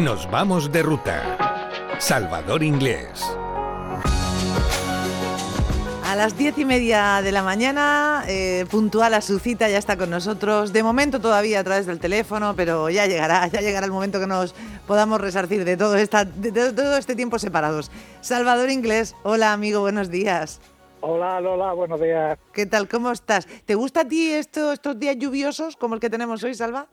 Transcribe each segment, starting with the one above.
Nos vamos de ruta. Salvador Inglés. A las diez y media de la mañana, eh, puntual a su cita, ya está con nosotros. De momento todavía a través del teléfono, pero ya llegará, ya llegará el momento que nos podamos resarcir de todo, esta, de, de todo este tiempo separados. Salvador Inglés, hola amigo, buenos días. Hola Lola, buenos días. ¿Qué tal? ¿Cómo estás? ¿Te gusta a ti esto, estos días lluviosos como el que tenemos hoy, Salva?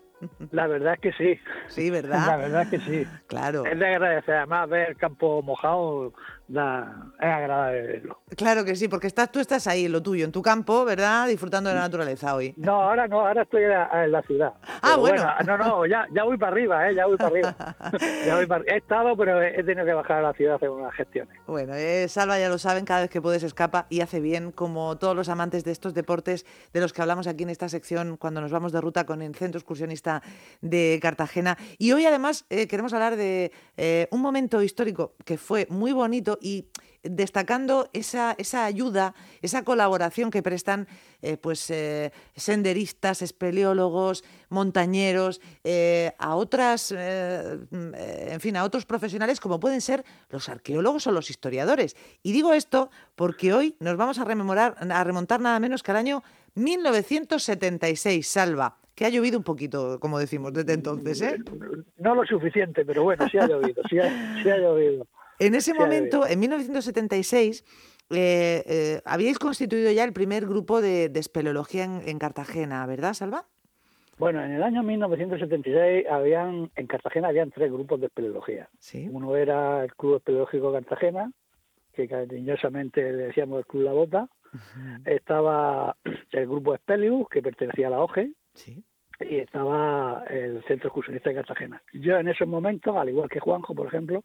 La verdad es que sí. Sí, ¿verdad? La verdad es que sí. Claro. Es de agradecer. Además, ver el campo mojado da, es agradable verlo. Claro que sí, porque estás, tú estás ahí, en lo tuyo, en tu campo, ¿verdad? Disfrutando de la naturaleza hoy. No, ahora no, ahora estoy en la, en la ciudad. Ah, Pero bueno. No, no, ya, ya voy para arriba, ¿eh? Ya voy para arriba. Ya voy para- He estado, pero he tenido que bajar a la ciudad a hacer unas gestiones. Bueno, eh, Salva ya lo saben, cada vez que puede se escapa y hace bien, como todos los amantes de estos deportes de los que hablamos aquí en esta sección cuando nos vamos de ruta con el Centro Excursionista de Cartagena. Y hoy además eh, queremos hablar de eh, un momento histórico que fue muy bonito y destacando esa, esa ayuda, esa colaboración que prestan eh, pues eh, senderistas, espeleólogos, montañeros, eh, a otras, mm, en fin, a otros profesionales como pueden ser los arqueólogos o los historiadores. Y digo esto porque hoy nos vamos a rememorar, a remontar nada menos que al año 1976, Salva, que ha llovido un poquito, como decimos, desde entonces. No lo suficiente, pero bueno, sí ha llovido, sí sí ha llovido. En ese momento, en 1976, eh, eh, habíais constituido ya el primer grupo de, de espeleología en, en Cartagena, ¿verdad, Salva? Bueno, en el año 1976 habían, en Cartagena habían tres grupos de espeleología. Sí. Uno era el Club Espeleológico Cartagena, que cariñosamente le decíamos el Club La Bota. Estaba el grupo Espelius, que pertenecía a la OGE, Sí. y estaba el Centro Excursionista de Cartagena. Yo en esos momentos, al igual que Juanjo, por ejemplo,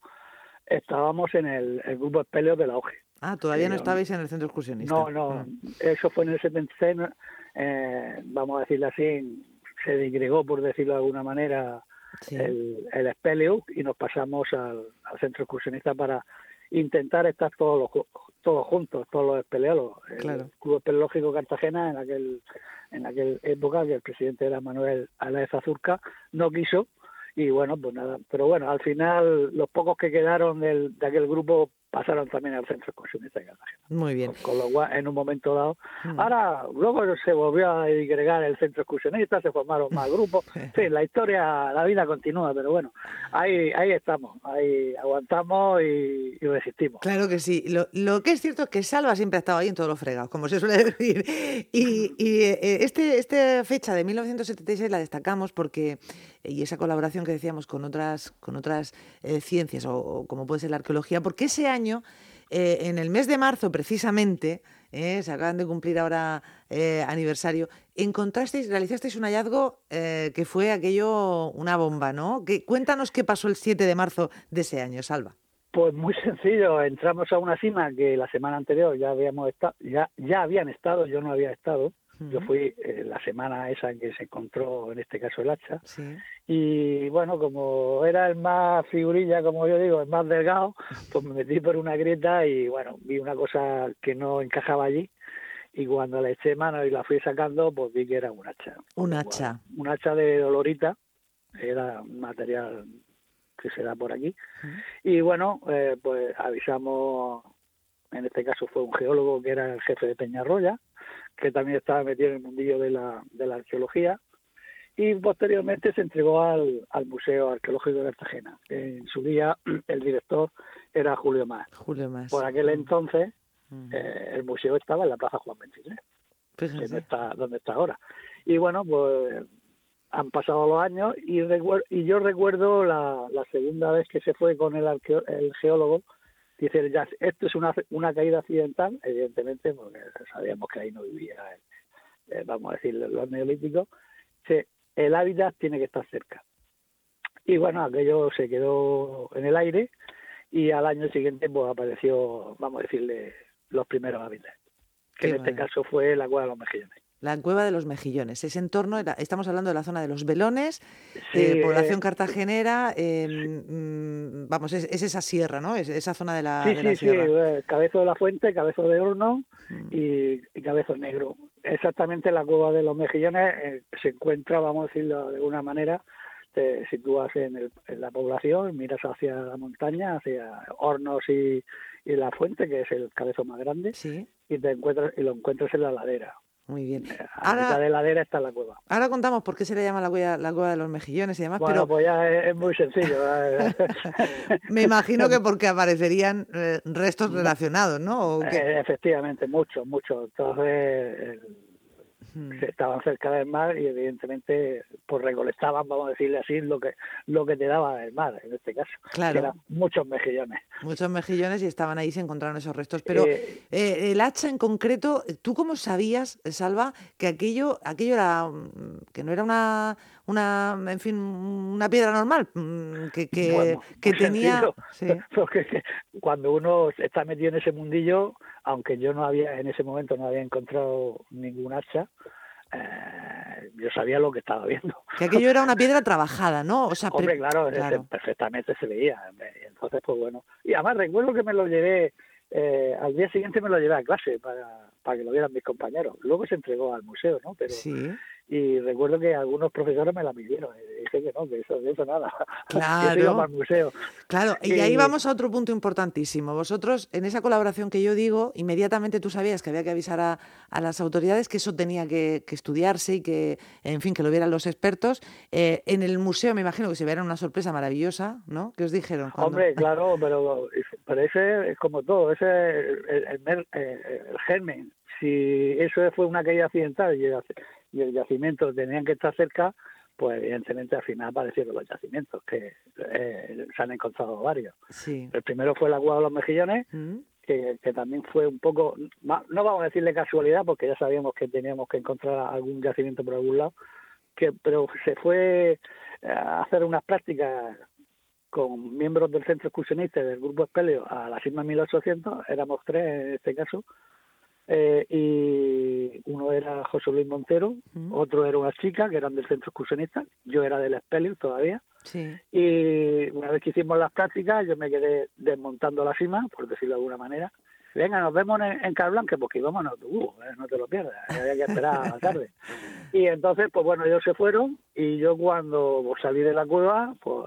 estábamos en el, el grupo Espelios de la OGE. Ah, todavía Sí, no estabais en el centro excursionista. No, no, Mm. eso fue en el 76, ¿no? eh, vamos a decirlo así, se digregó, por decirlo de alguna manera, Sí. el, el Speleus y nos pasamos al, al centro excursionista para intentar estar todos los, todos juntos, todos los espeleólogos. El Claro. Club Espeleológico Cartagena en aquel en aquella época que el presidente era Manuel Aláez Azurca no quiso y bueno, pues nada, pero bueno, al final los pocos que quedaron del, de aquel grupo pasaron también al centro excursionista de Cartagena. Muy bien. Con, con lo cual, en un momento dado, Mm. ahora luego se volvió a digregar el centro excursionista, se formaron más grupos. Sí, la historia, la vida continúa, pero bueno, ahí ahí estamos, ahí aguantamos y, y resistimos. Claro que sí. Lo, lo que es cierto es que Salva siempre ha estado ahí en todos los fregados, como se suele decir. Y, y, eh, este, esta fecha de 1976 la destacamos porque, y esa colaboración que decíamos con otras, con otras eh, ciencias, o, como puede ser la arqueología, porque ese año, eh, en el mes de marzo precisamente, eh, se acaban de cumplir ahora eh, aniversario, encontrasteis, realizasteis un hallazgo que fue aquello, una bomba, ¿no? Que, cuéntanos qué pasó el 7 de marzo de ese año, Salva. Pues muy sencillo, entramos a una cima que la semana anterior ya habíamos estado, ya ya habían estado, yo no había estado. Yo fui eh, la semana esa en que se encontró, en este caso, el hacha. Sí. Y bueno, como era el más figurilla, como yo digo, el más delgado, pues me metí por una grieta y bueno, vi una cosa que no encajaba allí. Y cuando le eché mano y la fui sacando, pues vi que era un hacha. Un hacha. Un hacha de dolorita, era un material que se da por aquí. Y bueno, eh, pues avisamos, en este caso fue un geólogo que era el jefe de Peñarroya, que también estaba metido en el mundillo de la, de la arqueología, y posteriormente se entregó al, al Museo Arqueológico de Cartagena. En su día el director era Julio Más. Julio Más. Por aquel entonces eh, el museo estaba en la Plaza Juan 23 que no está donde está ahora. Y bueno, pues han pasado los años y, recuer- y yo recuerdo la, la segunda vez que se fue con el, el geólogo, dice, ya, esto es una, una caída accidental, evidentemente, porque sabíamos que ahí no vivía, eh, vamos a decir, los neolíticos, dice, el hábitat tiene que estar cerca. Y bueno, aquello se quedó en el aire y al año siguiente pues apareció, vamos a decirle, los primeros hábitats que Qué en este caso fue la cueva de los mejillones. La cueva de los mejillones. Ese entorno, era- estamos hablando de la zona de los velones, Sí, eh, población eh, cartagenera, eh, mm, vamos, es, es esa sierra, ¿no? Es esa zona de la, sí, de la sí, sí, sierra. eh, Cabezo de la Fuente, Cabezo de Horno Mm. y, y Cabezo Negro. Exactamente la cueva de los mejillones eh, se encuentra, vamos a decirlo de alguna manera, te sitúas en, el, en la población, miras hacia la montaña, hacia Hornos y, y la fuente, que es el cabezo más grande, Sí, y te encuentras y lo encuentras en la ladera. Muy bien. A mitad Ahora, de ladera está la cueva. ahora contamos por qué se le llama la cueva, la cueva de los mejillones y demás, Bueno, pero pues ya es, es muy sencillo. ¿eh? me imagino que porque aparecerían eh, restos relacionados, ¿no? ¿O qué? Eh, Efectivamente, mucho, mucho. Entonces, el- Se estaban cerca del mar y evidentemente pues recolectaban, vamos a decirle así, lo que lo que te daba el mar, en este caso. Claro. Que eran muchos mejillones. Muchos mejillones y estaban ahí, se encontraron esos restos. Pero Eh, eh, el hacha en concreto, ¿tú cómo sabías, Salva, que aquello, aquello era, mm, que no era una, una, en fin, una piedra normal, mm, que, que, Bueno, que muy tenía... sencillo. Sí, Porque que cuando uno está metido en ese mundillo, aunque yo no había, en ese momento no había encontrado ningún hacha, eh, yo sabía lo que estaba viendo. que aquello era una piedra trabajada, ¿no? O sea, Hombre, claro, perfectamente se veía. Y entonces, pues bueno. Y además recuerdo que me lo llevé, eh, al día siguiente me lo llevé a clase para, para que lo vieran mis compañeros. Luego se entregó al museo, ¿no? Pero Sí, Y recuerdo que algunos profesores me la midieron. Y dije que no, que eso, de eso nada. Claro. Eso iba para el museo. claro. Y ahí Eh, vamos a otro punto importantísimo. Vosotros, en esa colaboración que yo digo, inmediatamente tú sabías que había que avisar a, a las autoridades que eso tenía que, que estudiarse y que, en fin, que lo vieran los expertos. Eh, en el museo me imagino que se viera una sorpresa maravillosa, ¿no? ¿Qué os dijeron? cuando- Hombre, claro, pero, pero ese es como todo, ese es el, el, eh, el germen. Si eso fue una caída accidental y el, el yacimiento tenían que estar cerca, pues evidentemente al final aparecieron los yacimientos, que eh, se han encontrado varios. Sí. El primero fue la Cueva de los Mejillones, ¿Mm? que, que también fue un poco, no vamos a decirle casualidad, porque ya sabíamos que teníamos que encontrar algún yacimiento por algún lado, que pero se fue eh, a hacer unas prácticas con miembros del centro excursionista del grupo Espelio a la Sigma 1800, éramos tres en este caso, eh, y uno era José Luis Montero, otro era una chica que eran del centro excursionista, yo era del Espelio todavía, Sí. y una vez que hicimos las prácticas, yo me quedé desmontando la cima, por decirlo de alguna manera. Venga, nos vemos en, en Calblanque, porque íbamos en autobús, ¿eh? no te lo pierdas, había que esperar a la tarde. Y entonces, pues bueno, ellos se fueron y yo cuando salí de la cueva, pues,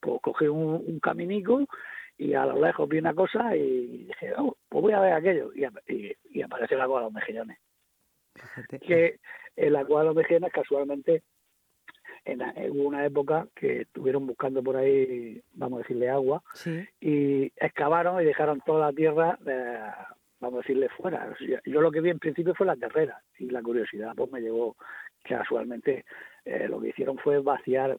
pues cogí un, un caminico y a lo lejos vi una cosa y dije, oh, pues voy a ver aquello. Y, y, y apareció la cueva de los mejillones que en la cual los mejillones casualmente en, en una época que estuvieron buscando por ahí, vamos a decirle agua, Sí. y excavaron y dejaron toda la tierra, eh, vamos a decirle fuera. Yo lo que vi en principio fue la carrera y la curiosidad pues me llevó casualmente eh, lo que hicieron fue vaciar,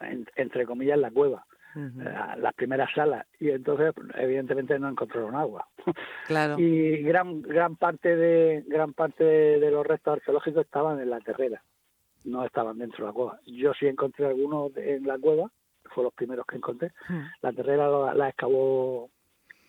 en- entre comillas, la cueva, Eh, las primeras salas, y entonces evidentemente no encontraron agua. Claro. y gran gran parte de gran parte de, los restos arqueológicos estaban en la terrera no estaban dentro de la cueva. Yo sí encontré algunos en la cueva fue los primeros que encontré. La terrera la, la excavó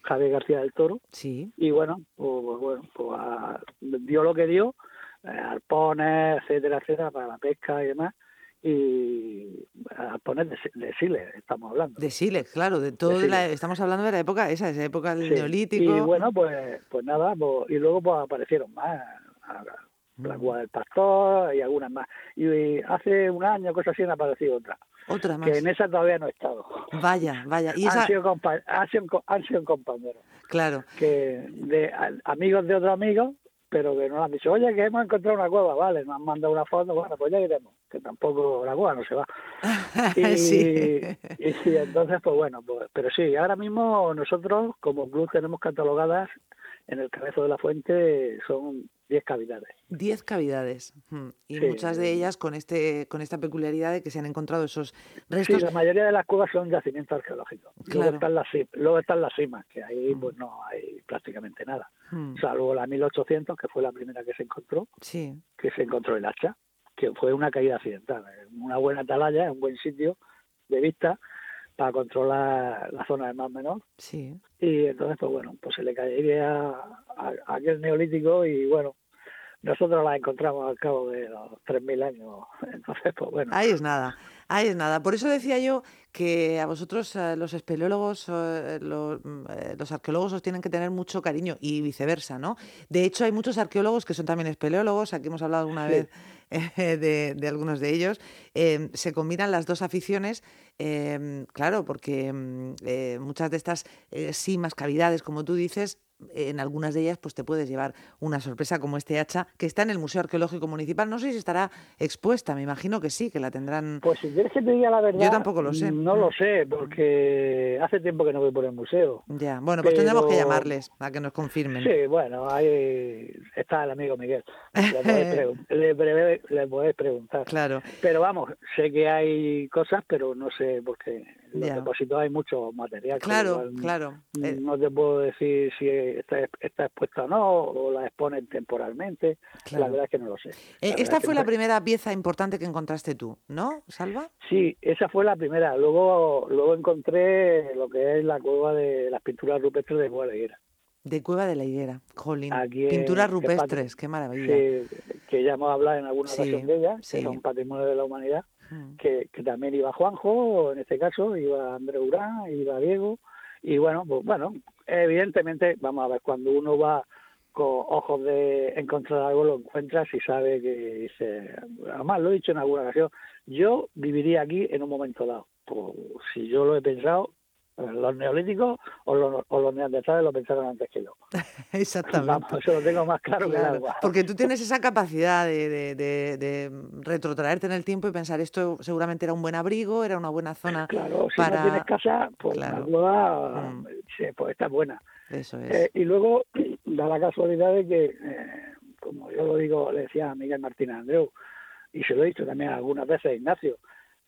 Javier García del Toro. Sí. y bueno pues, pues bueno pues a- dio lo que dio eh, arpones etcétera etcétera para la pesca y demás y arpones de, de siles estamos hablando De sílex, claro, de todo de la- estamos hablando de la época esa, esa época del Sí, neolítico. Y bueno, pues pues nada, pues, y luego pues aparecieron más. La Mm. Del Pastor y algunas más. Y hace un año, cosas así, han aparecido otras. Otra más. Que en esa todavía no he estado. Vaya, vaya. Y Han, sido han, sido, han sido compañeros. claro. que de a- amigos de otros amigos, pero que nos han dicho, oye, que hemos encontrado una cueva, vale, nos han mandado una foto, bueno, pues ya iremos, que tampoco la cueva no se va. Y, sí. y, y entonces, pues bueno, pues, pero sí, ahora mismo nosotros como club tenemos catalogadas en el cabezo de la fuente son 10 cavidades. Diez cavidades. mm, Y Sí. muchas de ellas con este, con esta peculiaridad de que se han encontrado esos Sí, restos. la mayoría de las cuevas son yacimientos arqueológicos. Claro. Luego, están las, luego están las cimas, que ahí pues no hay prácticamente nada. Mm, Salvo la 1800, que fue la primera que se encontró, Sí. que se encontró el hacha, que fue una caída accidental. Una buena atalaya, un buen sitio de vista para controlar la zona del mar menor. Sí. Y entonces, pues bueno, pues se le caería a, a aquel neolítico y bueno, nosotros las encontramos al cabo de los 3.000 años. Entonces, pues bueno. Ahí es nada. Ahí es nada. Por eso decía yo que a vosotros, eh, los espeleólogos, eh, los, mm, eh, los, arqueólogos os tienen que tener mucho cariño y viceversa, ¿no? De hecho, hay muchos arqueólogos que son también espeleólogos. Aquí hemos hablado alguna vez de, de, algunos de ellos. Se combinan las dos aficiones, eh, claro, porque mm, muchas de estas simas, cavidades, como tú dices, en algunas de ellas pues te puedes llevar una sorpresa como este hacha que está en el Museo Arqueológico Municipal. No sé si estará expuesta, me imagino que sí, que la tendrán. Pues si quieres que te diga la verdad. Yo tampoco lo sé. No lo sé, porque hace tiempo que no voy por el museo. Ya, bueno, pues tendremos que llamarles a que nos confirmen. Sí, bueno, ahí está el amigo Miguel. Le podéis, preguntar. Claro. Pero vamos, sé que hay cosas, pero no sé, porque en los depósitos hay mucho material. Claro, claro. Eh, no te puedo decir si está, está expuesta o no, o la exponen temporalmente. La verdad es que no lo sé. Eh, esta fue la primera pieza importante que encontraste tú, ¿no, Salva? Sí, esa fue la primera. Luego, luego encontré lo que es la cueva de las pinturas rupestres de Cueva de la Higuera. De Cueva de la Higuera, jolín. Pinturas rupestres, qué maravilla. Sí, que ya hemos hablado en alguna ocasión de ellas, que son patrimonio de la humanidad. Mm. Que, que, también iba Juanjo, en este caso, iba André Urán, iba Diego, y bueno, pues bueno, evidentemente, vamos a ver, cuando uno va con ojos de encontrar algo, lo encuentras y sabe que dice, además lo he dicho en alguna ocasión, yo viviría aquí en un momento dado. Pues, si yo lo he pensado, los neolíticos o los, o los neandertales lo pensaron antes que yo. Exactamente. Vamos, eso lo tengo más claro, que el agua. Porque tú tienes esa capacidad de, de, de, de, retrotraerte en el tiempo y pensar esto seguramente era un buen abrigo, era una buena zona claro, si no tienes casa, pues la mm. sí, pues está buena. Eso es. Eh, y luego da la casualidad de que, eh, como yo lo digo, le decía a Miguel Martínez Andreu, y se lo he dicho también algunas veces a Ignacio,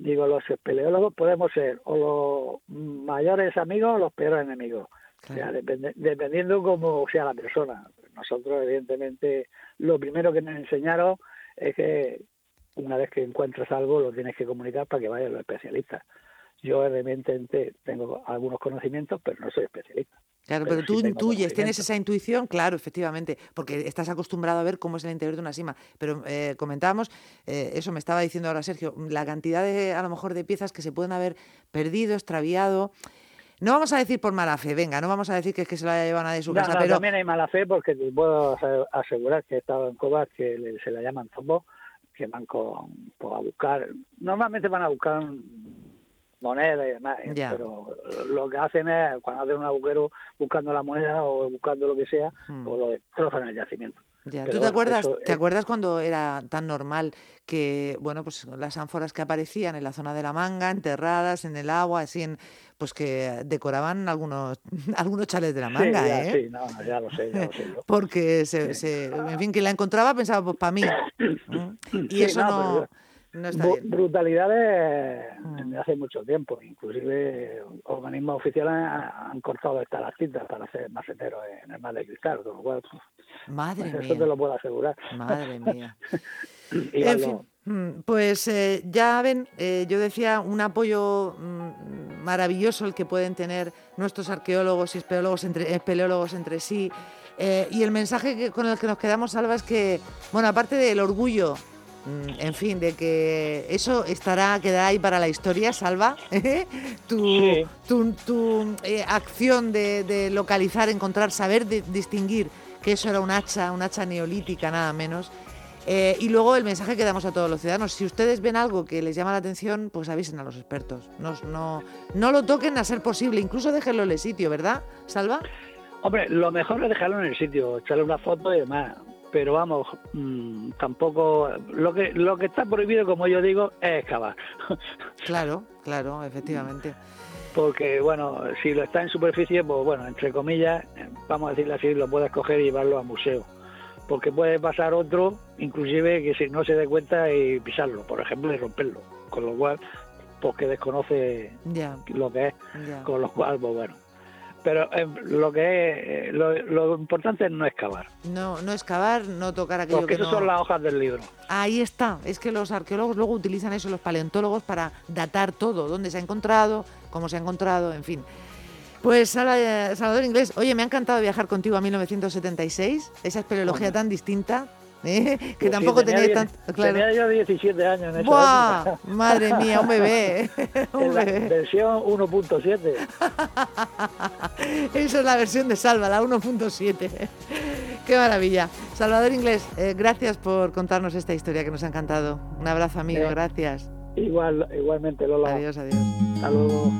digo, los espeleólogos podemos ser o los mayores amigos o los peores enemigos. O sea, dependiendo cómo sea la persona. Nosotros, evidentemente, lo primero que nos enseñaron es que una vez que encuentras algo, lo tienes que comunicar para que vayan los especialistas. Yo, evidentemente, tengo algunos conocimientos, pero no soy especialista. Claro, pero, tú intuyes, tienes esa intuición, claro, efectivamente, porque estás acostumbrado a ver cómo es el interior de una sima. Pero eh, comentábamos, eh, eso me estaba diciendo ahora Sergio, la cantidad de, a lo mejor, de piezas que se pueden haber perdido, extraviado. No vamos a decir por mala fe, venga, no vamos a decir que es que se lo haya llevado nadie de su casa, pero... También hay mala fe porque te puedo asegurar que he estado en covas que se la llaman zombo, que van con, pues, a buscar, normalmente van a buscar moneda y demás, ¿eh? pero lo que hacen es, cuando hacen un agujero buscando la moneda o buscando lo que sea, hmm. o lo destrozan el yacimiento. ¿Tú te acuerdas, te acuerdas cuando era tan normal que, bueno, pues las ánforas que aparecían en la zona de la manga, enterradas en el agua, así en, pues que decoraban algunos algunos chales de la manga, sí, ya, ¿eh? Sí, no, ya lo sé, ya lo sé. Porque, se, se, en fin, quien la encontraba pensaba, pues para mí. Y eso no... Brutalidades mm. hace mucho tiempo, inclusive organismos oficiales han, cortado estas las cintas para hacer maceteros en el mar de cristal, con lo cual pues, Madre pues, mía. eso te lo puedo asegurar. Madre mía. en fin, mm, pues eh, ya ven, eh, yo decía un apoyo mm, maravilloso el que pueden tener nuestros arqueólogos y espeleólogos entre, espeleólogos entre sí. Eh, y el mensaje que, con el que nos quedamos, Salva, es que, bueno, aparte del orgullo en fin, de que eso estará, quedará ahí para la historia, Salva. ¿eh? tu, tu, eh, acción de, localizar, encontrar, saber distinguir que eso era un hacha, un hacha neolítica, nada menos. Eh, y luego el mensaje que damos a todos los ciudadanos. Si ustedes ven algo que les llama la atención, pues avisen a los expertos. No, no, no lo toquen a ser posible, incluso déjenlo en el sitio, ¿verdad, Salva? Hombre, lo mejor es dejarlo en el sitio, echarle una foto y demás pero vamos, mm, tampoco lo que lo que está prohibido, como yo digo, es excavar. Claro, claro, efectivamente. Porque bueno, si lo está en superficie, pues bueno, entre comillas, vamos a decirlo así, lo puedes coger y llevarlo a museo. Porque puede pasar otro, inclusive que si no se dé cuenta y pisarlo, por ejemplo, y romperlo. Con lo cual, pues que desconoce lo que es. Con lo cual, pues bueno, pero eh, lo que es, lo, lo, importante es no excavar. No, no excavar, no tocar aquello Porque que eso son las hojas del libro. Ahí está, es que los arqueólogos luego utilizan eso, los paleontólogos, para datar todo, dónde se ha encontrado, cómo se ha encontrado, en fin. Pues Salvador Inglés, oye, me ha encantado viajar contigo a 1976, esa espeleología tan distinta, ¿eh? que Pues sí, tampoco tenía, tenía, tanto... Claro. tenía yo 17 años en ¡Buah! época. Madre mía, un bebé. un En la bebé. versión 1.7. Esa es la versión de Salva, la 1.7. Qué maravilla. Salvador Inglés, eh, gracias por contarnos esta historia que nos ha encantado. Un abrazo, amigo, Eh, gracias. Igual, igualmente, Lola. Adiós, adiós. Hasta luego.